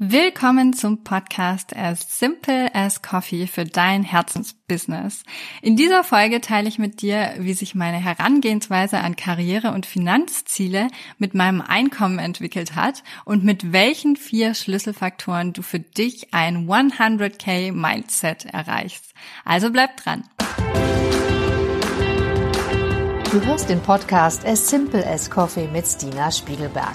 Willkommen zum Podcast As Simple as Coffee für dein Herzensbusiness. In dieser Folge teile ich mit dir, wie sich meine Herangehensweise an Karriere und Finanzziele mit meinem Einkommen entwickelt hat und mit welchen vier Schlüsselfaktoren du für dich ein 100k Mindset erreichst. Also bleib dran. Du hörst den Podcast As Simple as Coffee mit Stina Spiegelberg.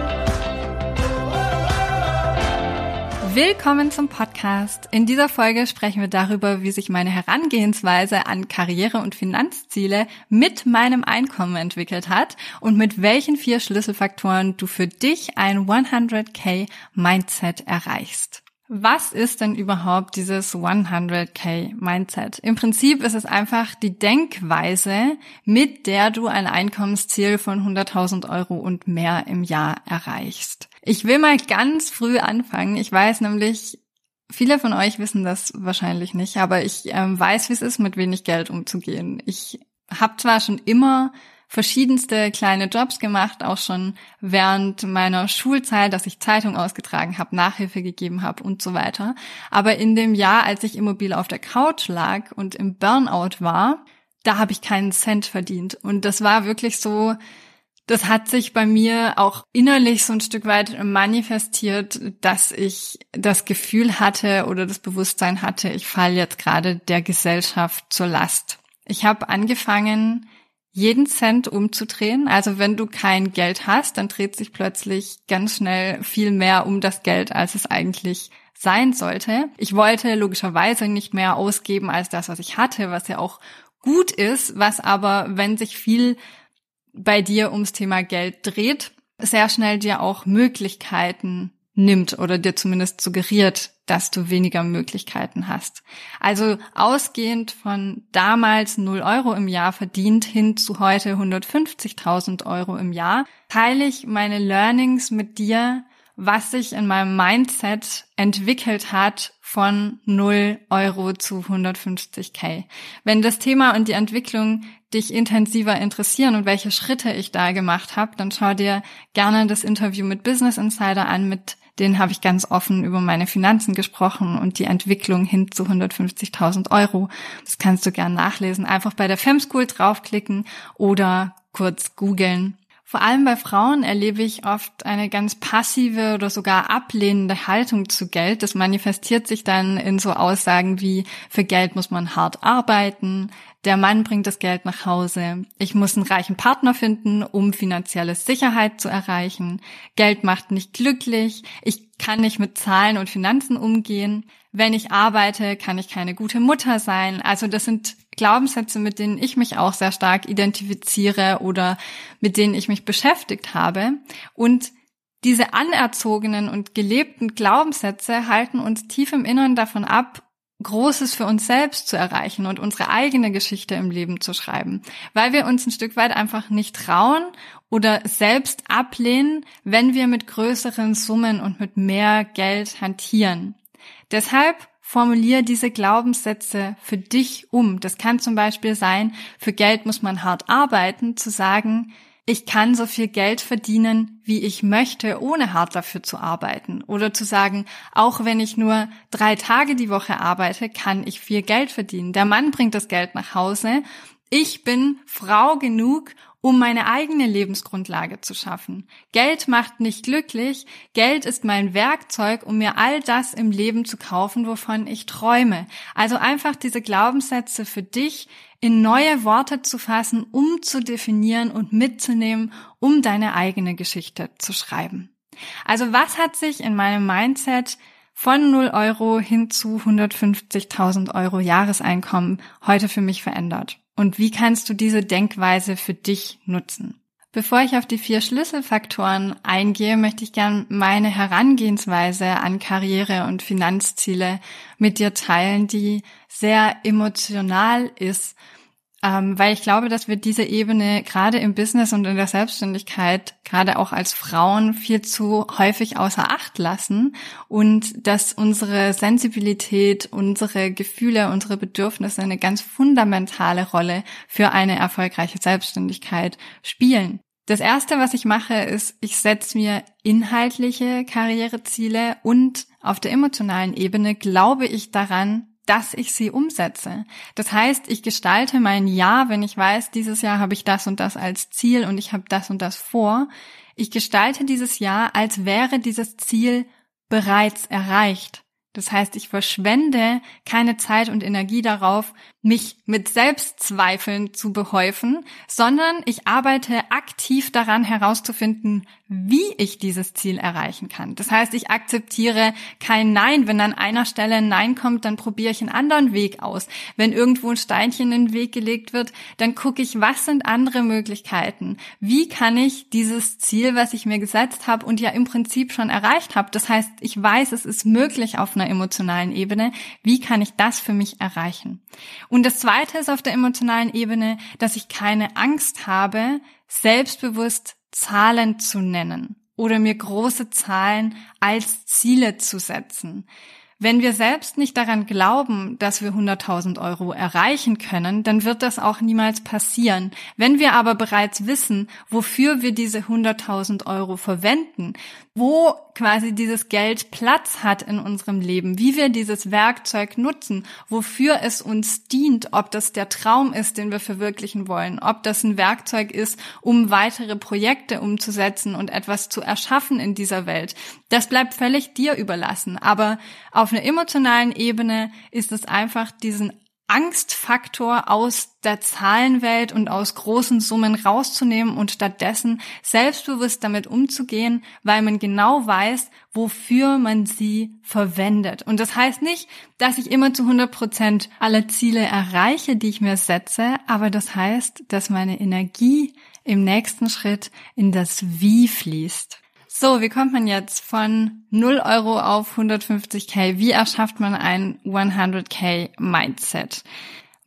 Willkommen zum Podcast. In dieser Folge sprechen wir darüber, wie sich meine Herangehensweise an Karriere und Finanzziele mit meinem Einkommen entwickelt hat und mit welchen vier Schlüsselfaktoren du für dich ein 100k Mindset erreichst. Was ist denn überhaupt dieses 100k Mindset? Im Prinzip ist es einfach die Denkweise, mit der du ein Einkommensziel von 100.000 Euro und mehr im Jahr erreichst. Ich will mal ganz früh anfangen. Ich weiß nämlich, viele von euch wissen das wahrscheinlich nicht, aber ich ähm, weiß, wie es ist, mit wenig Geld umzugehen. Ich habe zwar schon immer verschiedenste kleine Jobs gemacht, auch schon während meiner Schulzeit, dass ich Zeitung ausgetragen habe, Nachhilfe gegeben habe und so weiter. Aber in dem Jahr, als ich immobil auf der Couch lag und im Burnout war, da habe ich keinen Cent verdient. Und das war wirklich so, das hat sich bei mir auch innerlich so ein Stück weit manifestiert, dass ich das Gefühl hatte oder das Bewusstsein hatte, ich falle jetzt gerade der Gesellschaft zur Last. Ich habe angefangen, jeden Cent umzudrehen. Also wenn du kein Geld hast, dann dreht sich plötzlich ganz schnell viel mehr um das Geld, als es eigentlich sein sollte. Ich wollte logischerweise nicht mehr ausgeben als das, was ich hatte, was ja auch gut ist, was aber, wenn sich viel bei dir ums Thema Geld dreht, sehr schnell dir auch Möglichkeiten nimmt oder dir zumindest suggeriert, dass du weniger Möglichkeiten hast. Also ausgehend von damals 0 Euro im Jahr verdient hin zu heute 150.000 Euro im Jahr, teile ich meine Learnings mit dir, was sich in meinem Mindset entwickelt hat von 0 Euro zu 150k. Wenn das Thema und die Entwicklung dich intensiver interessieren und welche Schritte ich da gemacht habe, dann schau dir gerne das Interview mit Business Insider an, mit denen habe ich ganz offen über meine Finanzen gesprochen und die Entwicklung hin zu 150.000 Euro. Das kannst du gern nachlesen. Einfach bei der Femschool draufklicken oder kurz googeln. Vor allem bei Frauen erlebe ich oft eine ganz passive oder sogar ablehnende Haltung zu Geld. Das manifestiert sich dann in so Aussagen wie, für Geld muss man hart arbeiten, der Mann bringt das Geld nach Hause, ich muss einen reichen Partner finden, um finanzielle Sicherheit zu erreichen, Geld macht nicht glücklich, ich kann nicht mit Zahlen und Finanzen umgehen, wenn ich arbeite, kann ich keine gute Mutter sein. Also das sind Glaubenssätze, mit denen ich mich auch sehr stark identifiziere oder mit denen ich mich beschäftigt habe. Und diese anerzogenen und gelebten Glaubenssätze halten uns tief im Inneren davon ab, Großes für uns selbst zu erreichen und unsere eigene Geschichte im Leben zu schreiben, weil wir uns ein Stück weit einfach nicht trauen oder selbst ablehnen, wenn wir mit größeren Summen und mit mehr Geld hantieren. Deshalb Formulier diese Glaubenssätze für dich um. Das kann zum Beispiel sein, für Geld muss man hart arbeiten, zu sagen, ich kann so viel Geld verdienen, wie ich möchte, ohne hart dafür zu arbeiten. Oder zu sagen, auch wenn ich nur drei Tage die Woche arbeite, kann ich viel Geld verdienen. Der Mann bringt das Geld nach Hause. Ich bin Frau genug, um meine eigene Lebensgrundlage zu schaffen. Geld macht nicht glücklich, Geld ist mein Werkzeug, um mir all das im Leben zu kaufen, wovon ich träume. Also einfach diese Glaubenssätze für dich in neue Worte zu fassen, um zu definieren und mitzunehmen, um deine eigene Geschichte zu schreiben. Also was hat sich in meinem Mindset von 0 Euro hin zu 150.000 Euro Jahreseinkommen heute für mich verändert? Und wie kannst du diese Denkweise für dich nutzen? Bevor ich auf die vier Schlüsselfaktoren eingehe, möchte ich gern meine Herangehensweise an Karriere und Finanzziele mit dir teilen, die sehr emotional ist ähm, weil ich glaube, dass wir diese Ebene gerade im Business und in der Selbstständigkeit, gerade auch als Frauen, viel zu häufig außer Acht lassen und dass unsere Sensibilität, unsere Gefühle, unsere Bedürfnisse eine ganz fundamentale Rolle für eine erfolgreiche Selbstständigkeit spielen. Das erste, was ich mache, ist, ich setze mir inhaltliche Karriereziele und auf der emotionalen Ebene glaube ich daran, dass ich sie umsetze. Das heißt, ich gestalte mein Jahr, wenn ich weiß, dieses Jahr habe ich das und das als Ziel und ich habe das und das vor. Ich gestalte dieses Jahr, als wäre dieses Ziel bereits erreicht. Das heißt, ich verschwende keine Zeit und Energie darauf, mich mit Selbstzweifeln zu behäufen, sondern ich arbeite aktiv daran herauszufinden, wie ich dieses Ziel erreichen kann. Das heißt, ich akzeptiere kein Nein. Wenn an einer Stelle ein Nein kommt, dann probiere ich einen anderen Weg aus. Wenn irgendwo ein Steinchen in den Weg gelegt wird, dann gucke ich, was sind andere Möglichkeiten? Wie kann ich dieses Ziel, was ich mir gesetzt habe und ja im Prinzip schon erreicht habe, das heißt, ich weiß, es ist möglich auf einer emotionalen Ebene, wie kann ich das für mich erreichen? Und das Zweite ist auf der emotionalen Ebene, dass ich keine Angst habe, selbstbewusst Zahlen zu nennen oder mir große Zahlen als Ziele zu setzen. Wenn wir selbst nicht daran glauben, dass wir 100.000 Euro erreichen können, dann wird das auch niemals passieren. Wenn wir aber bereits wissen, wofür wir diese 100.000 Euro verwenden, wo quasi dieses Geld Platz hat in unserem Leben, wie wir dieses Werkzeug nutzen, wofür es uns dient, ob das der Traum ist, den wir verwirklichen wollen, ob das ein Werkzeug ist, um weitere Projekte umzusetzen und etwas zu erschaffen in dieser Welt. Das bleibt völlig dir überlassen. Aber auf einer emotionalen Ebene ist es einfach diesen Angstfaktor aus der Zahlenwelt und aus großen Summen rauszunehmen und stattdessen selbstbewusst damit umzugehen, weil man genau weiß, wofür man sie verwendet. Und das heißt nicht, dass ich immer zu 100 Prozent alle Ziele erreiche, die ich mir setze, aber das heißt, dass meine Energie im nächsten Schritt in das Wie fließt. So, wie kommt man jetzt von 0 Euro auf 150k? Wie erschafft man ein 100k Mindset?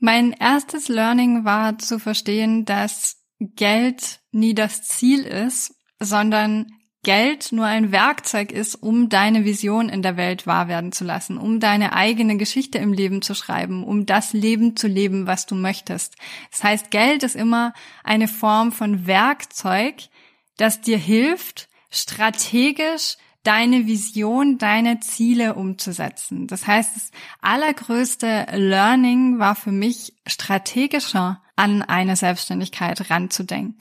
Mein erstes Learning war zu verstehen, dass Geld nie das Ziel ist, sondern Geld nur ein Werkzeug ist, um deine Vision in der Welt wahr werden zu lassen, um deine eigene Geschichte im Leben zu schreiben, um das Leben zu leben, was du möchtest. Das heißt, Geld ist immer eine Form von Werkzeug, das dir hilft, strategisch deine Vision, deine Ziele umzusetzen. Das heißt, das allergrößte Learning war für mich strategischer an eine Selbstständigkeit ranzudenken.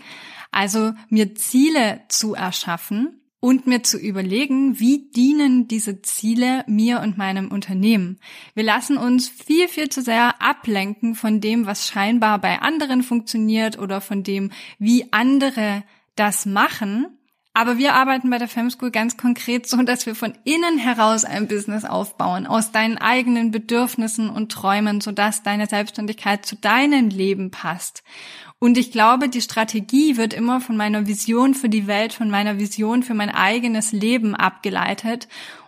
Also mir Ziele zu erschaffen und mir zu überlegen, wie dienen diese Ziele mir und meinem Unternehmen. Wir lassen uns viel, viel zu sehr ablenken von dem, was scheinbar bei anderen funktioniert oder von dem, wie andere das machen aber wir arbeiten bei der Femschool ganz konkret so, dass wir von innen heraus ein Business aufbauen, aus deinen eigenen Bedürfnissen und Träumen, sodass deine Selbstständigkeit zu deinem Leben passt. Und ich glaube, die Strategie wird immer von meiner Vision für die Welt, von meiner Vision für mein eigenes Leben abgeleitet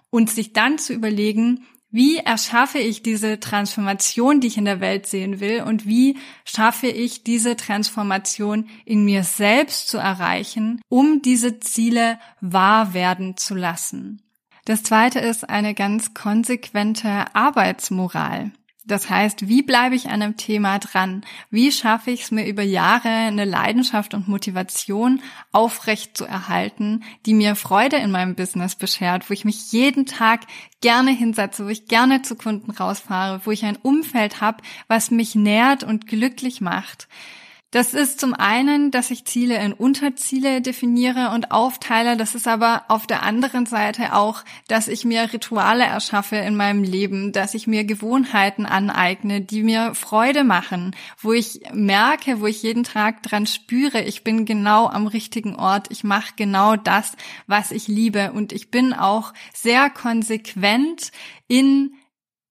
und sich dann zu überlegen, wie erschaffe ich diese Transformation, die ich in der Welt sehen will? Und wie schaffe ich diese Transformation in mir selbst zu erreichen, um diese Ziele wahr werden zu lassen? Das zweite ist eine ganz konsequente Arbeitsmoral. Das heißt, wie bleibe ich an einem Thema dran? Wie schaffe ich es mir über Jahre eine Leidenschaft und Motivation aufrecht zu erhalten, die mir Freude in meinem Business beschert, wo ich mich jeden Tag gerne hinsetze, wo ich gerne zu Kunden rausfahre, wo ich ein Umfeld habe, was mich nährt und glücklich macht. Das ist zum einen, dass ich Ziele in Unterziele definiere und aufteile. Das ist aber auf der anderen Seite auch, dass ich mir Rituale erschaffe in meinem Leben, dass ich mir Gewohnheiten aneigne, die mir Freude machen, wo ich merke, wo ich jeden Tag dran spüre, ich bin genau am richtigen Ort, ich mache genau das, was ich liebe und ich bin auch sehr konsequent in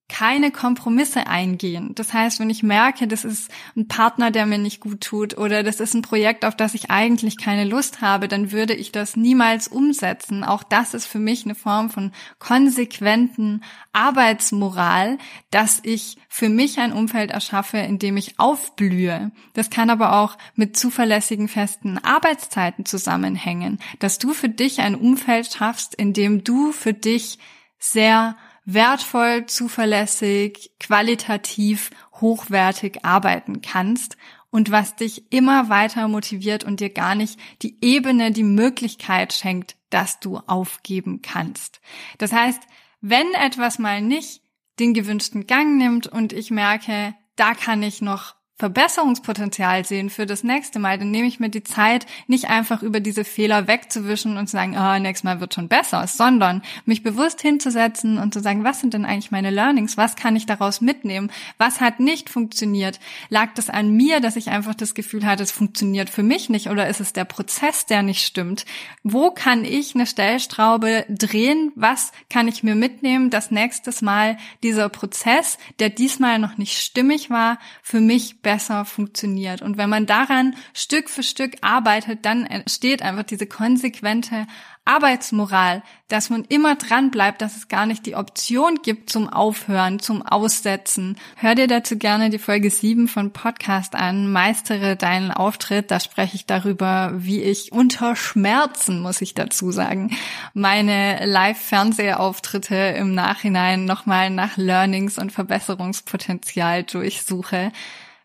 keine Kompromisse eingehen. Das heißt, wenn ich merke, das ist ein Partner, der mir nicht gut tut oder das ist ein Projekt, auf das ich eigentlich keine Lust habe, dann würde ich das niemals umsetzen. Auch das ist für mich eine Form von konsequenten Arbeitsmoral, dass ich für mich ein Umfeld erschaffe, in dem ich aufblühe. Das kann aber auch mit zuverlässigen festen Arbeitszeiten zusammenhängen, dass du für dich ein Umfeld schaffst, in dem du für dich sehr wertvoll, zuverlässig, qualitativ, hochwertig arbeiten kannst und was dich immer weiter motiviert und dir gar nicht die Ebene, die Möglichkeit schenkt, dass du aufgeben kannst. Das heißt, wenn etwas mal nicht den gewünschten Gang nimmt und ich merke, da kann ich noch Verbesserungspotenzial sehen für das nächste Mal, dann nehme ich mir die Zeit, nicht einfach über diese Fehler wegzuwischen und zu sagen, oh, nächstes Mal wird schon besser, sondern mich bewusst hinzusetzen und zu sagen, was sind denn eigentlich meine Learnings? Was kann ich daraus mitnehmen? Was hat nicht funktioniert? Lag das an mir, dass ich einfach das Gefühl hatte, es funktioniert für mich nicht oder ist es der Prozess, der nicht stimmt? Wo kann ich eine Stellstraube drehen? Was kann ich mir mitnehmen, dass nächstes Mal dieser Prozess, der diesmal noch nicht stimmig war, für mich besser funktioniert. Und wenn man daran Stück für Stück arbeitet, dann entsteht einfach diese konsequente Arbeitsmoral, dass man immer dran bleibt, dass es gar nicht die Option gibt zum Aufhören, zum Aussetzen. Hör dir dazu gerne die Folge 7 von Podcast an, meistere deinen Auftritt. Da spreche ich darüber, wie ich unter Schmerzen, muss ich dazu sagen, meine Live-Fernsehauftritte im Nachhinein nochmal nach Learnings und Verbesserungspotenzial durchsuche.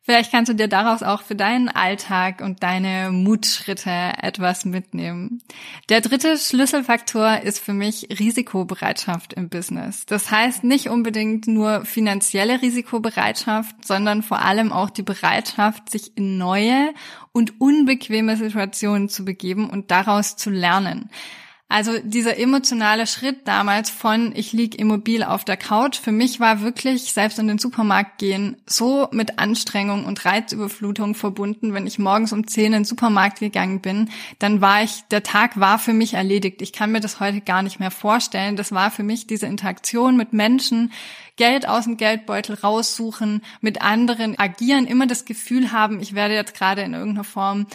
Vielleicht kannst du dir daraus auch für deinen Alltag und deine Mutschritte etwas mitnehmen. Der dritte Schlüsselfaktor ist für mich Risikobereitschaft im Business. Das heißt nicht unbedingt nur finanzielle Risikobereitschaft, sondern vor allem auch die Bereitschaft, sich in neue und unbequeme Situationen zu begeben und daraus zu lernen. Also dieser emotionale Schritt damals von ich lieg immobil auf der Couch, für mich war wirklich selbst in den Supermarkt gehen so mit Anstrengung und Reizüberflutung verbunden. Wenn ich morgens um 10 in den Supermarkt gegangen bin, dann war ich, der Tag war für mich erledigt. Ich kann mir das heute gar nicht mehr vorstellen. Das war für mich diese Interaktion mit Menschen, Geld aus dem Geldbeutel raussuchen, mit anderen agieren, immer das Gefühl haben, ich werde jetzt gerade in irgendeiner Form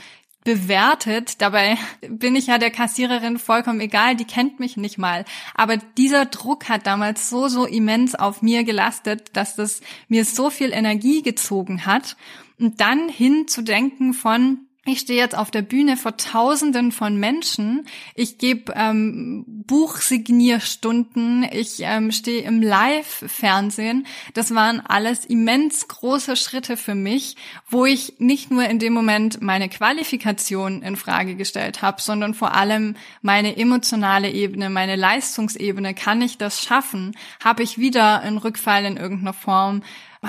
bewertet. Dabei bin ich ja der Kassiererin vollkommen egal, die kennt mich nicht mal. Aber dieser Druck hat damals so, so immens auf mir gelastet, dass das mir so viel Energie gezogen hat. Und dann hinzudenken von, ich stehe jetzt auf der Bühne vor Tausenden von Menschen. Ich gebe ähm, Buchsignierstunden. Ich ähm, stehe im Live-Fernsehen. Das waren alles immens große Schritte für mich, wo ich nicht nur in dem Moment meine Qualifikation in Frage gestellt habe, sondern vor allem meine emotionale Ebene, meine Leistungsebene. Kann ich das schaffen? Habe ich wieder einen Rückfall in irgendeiner Form?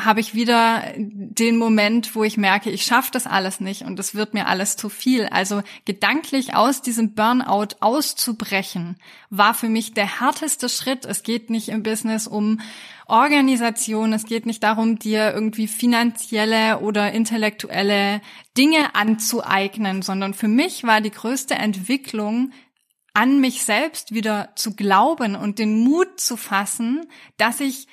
Habe ich wieder den Moment, wo ich merke, ich schaffe das alles nicht und es wird mir alles zu viel. Also gedanklich aus diesem Burnout auszubrechen, war für mich der härteste Schritt. Es geht nicht im Business um Organisation, es geht nicht darum, dir irgendwie finanzielle oder intellektuelle Dinge anzueignen, sondern für mich war die größte Entwicklung, an mich selbst wieder zu glauben und den Mut zu fassen, dass ich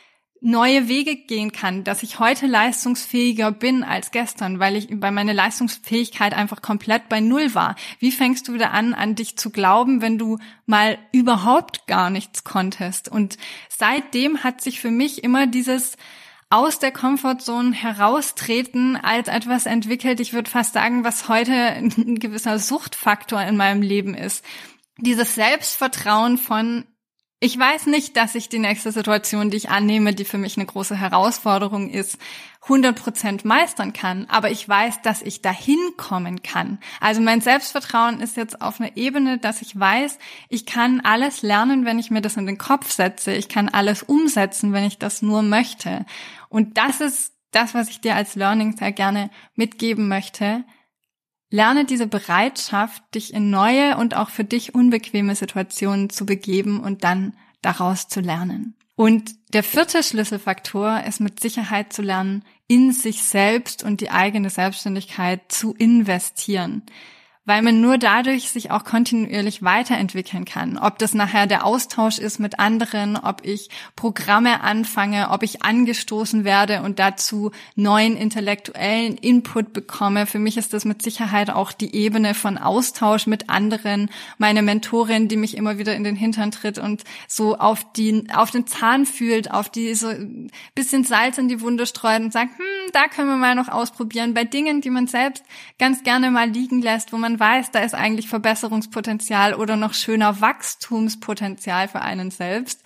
neue Wege gehen kann, dass ich heute leistungsfähiger bin als gestern, weil ich bei meiner Leistungsfähigkeit einfach komplett bei Null war. Wie fängst du wieder an, an dich zu glauben, wenn du mal überhaupt gar nichts konntest? Und seitdem hat sich für mich immer dieses aus der Comfortzone heraustreten als etwas entwickelt, ich würde fast sagen, was heute ein gewisser Suchtfaktor in meinem Leben ist. Dieses Selbstvertrauen von, ich weiß nicht, dass ich die nächste Situation, die ich annehme, die für mich eine große Herausforderung ist, 100% meistern kann, aber ich weiß, dass ich dahin kommen kann. Also mein Selbstvertrauen ist jetzt auf einer Ebene, dass ich weiß, ich kann alles lernen, wenn ich mir das in den Kopf setze. Ich kann alles umsetzen, wenn ich das nur möchte. Und das ist das, was ich dir als Learning sehr gerne mitgeben möchte. Lerne diese Bereitschaft, dich in neue und auch für dich unbequeme Situationen zu begeben und dann daraus zu lernen. Und der vierte Schlüsselfaktor ist mit Sicherheit zu lernen, in sich selbst und die eigene Selbstständigkeit zu investieren. Weil man nur dadurch sich auch kontinuierlich weiterentwickeln kann. Ob das nachher der Austausch ist mit anderen, ob ich Programme anfange, ob ich angestoßen werde und dazu neuen intellektuellen Input bekomme. Für mich ist das mit Sicherheit auch die Ebene von Austausch mit anderen. Meine Mentorin, die mich immer wieder in den Hintern tritt und so auf die, auf den Zahn fühlt, auf die so bisschen Salz in die Wunde streut und sagt, hm, da können wir mal noch ausprobieren. Bei Dingen, die man selbst ganz gerne mal liegen lässt, wo man weiß, da ist eigentlich Verbesserungspotenzial oder noch schöner Wachstumspotenzial für einen selbst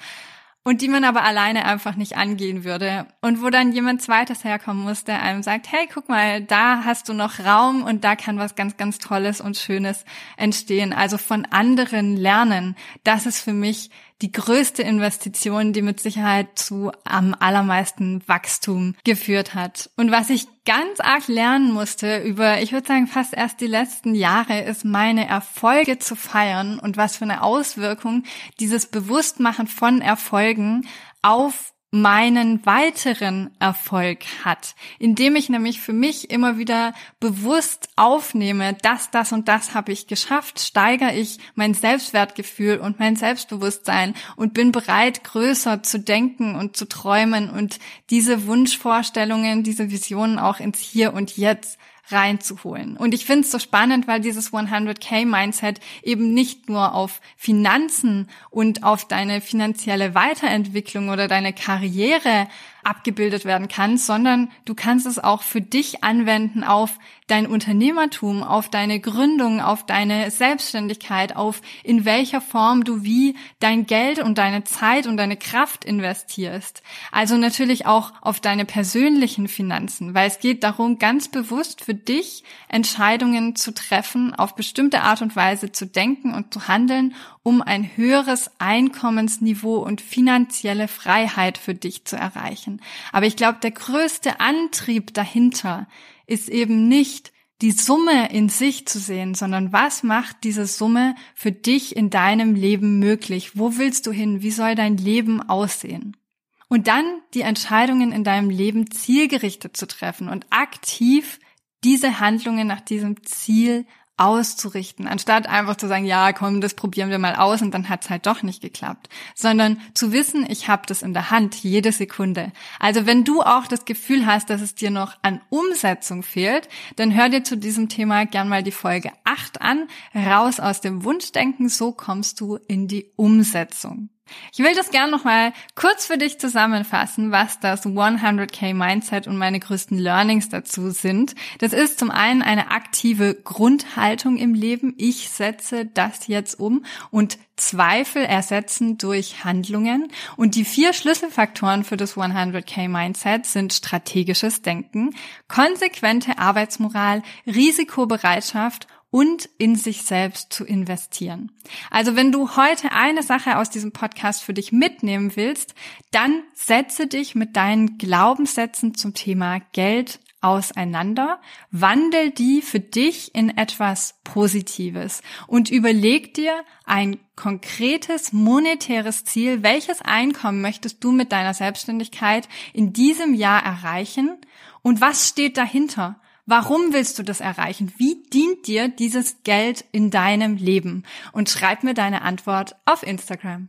und die man aber alleine einfach nicht angehen würde. Und wo dann jemand zweites herkommen muss, der einem sagt, hey, guck mal, da hast du noch Raum und da kann was ganz, ganz Tolles und Schönes entstehen. Also von anderen lernen. Das ist für mich die größte Investition, die mit Sicherheit zu am allermeisten Wachstum geführt hat. Und was ich ganz arg lernen musste über, ich würde sagen, fast erst die letzten Jahre, ist meine Erfolge zu feiern und was für eine Auswirkung dieses Bewusstmachen von Erfolgen auf meinen weiteren Erfolg hat, indem ich nämlich für mich immer wieder bewusst aufnehme, dass das und das habe ich geschafft, steigere ich mein Selbstwertgefühl und mein Selbstbewusstsein und bin bereit, größer zu denken und zu träumen und diese Wunschvorstellungen, diese Visionen auch ins Hier und Jetzt reinzuholen. Und ich finde es so spannend, weil dieses 100k-Mindset eben nicht nur auf Finanzen und auf deine finanzielle Weiterentwicklung oder deine Karriere abgebildet werden kann, sondern du kannst es auch für dich anwenden auf dein Unternehmertum, auf deine Gründung, auf deine Selbstständigkeit, auf in welcher Form du wie dein Geld und deine Zeit und deine Kraft investierst. Also natürlich auch auf deine persönlichen Finanzen, weil es geht darum, ganz bewusst für dich Entscheidungen zu treffen, auf bestimmte Art und Weise zu denken und zu handeln, um ein höheres Einkommensniveau und finanzielle Freiheit für dich zu erreichen. Aber ich glaube, der größte Antrieb dahinter ist eben nicht die Summe in sich zu sehen, sondern was macht diese Summe für dich in deinem Leben möglich? Wo willst du hin? Wie soll dein Leben aussehen? Und dann die Entscheidungen in deinem Leben zielgerichtet zu treffen und aktiv diese Handlungen nach diesem Ziel auszurichten, anstatt einfach zu sagen, ja, komm, das probieren wir mal aus und dann hat's halt doch nicht geklappt, sondern zu wissen, ich habe das in der Hand jede Sekunde. Also wenn du auch das Gefühl hast, dass es dir noch an Umsetzung fehlt, dann hör dir zu diesem Thema gern mal die Folge 8 an, raus aus dem Wunschdenken, so kommst du in die Umsetzung. Ich will das gerne nochmal kurz für dich zusammenfassen, was das 100k Mindset und meine größten Learnings dazu sind. Das ist zum einen eine aktive Grundhaltung im Leben. Ich setze das jetzt um und Zweifel ersetzen durch Handlungen. Und die vier Schlüsselfaktoren für das 100k Mindset sind strategisches Denken, konsequente Arbeitsmoral, Risikobereitschaft und in sich selbst zu investieren. Also wenn du heute eine Sache aus diesem Podcast für dich mitnehmen willst, dann setze dich mit deinen Glaubenssätzen zum Thema Geld auseinander, wandel die für dich in etwas Positives und überleg dir ein konkretes monetäres Ziel, welches Einkommen möchtest du mit deiner Selbstständigkeit in diesem Jahr erreichen und was steht dahinter? Warum willst du das erreichen? Wie dient dir dieses Geld in deinem Leben? Und schreib mir deine Antwort auf Instagram.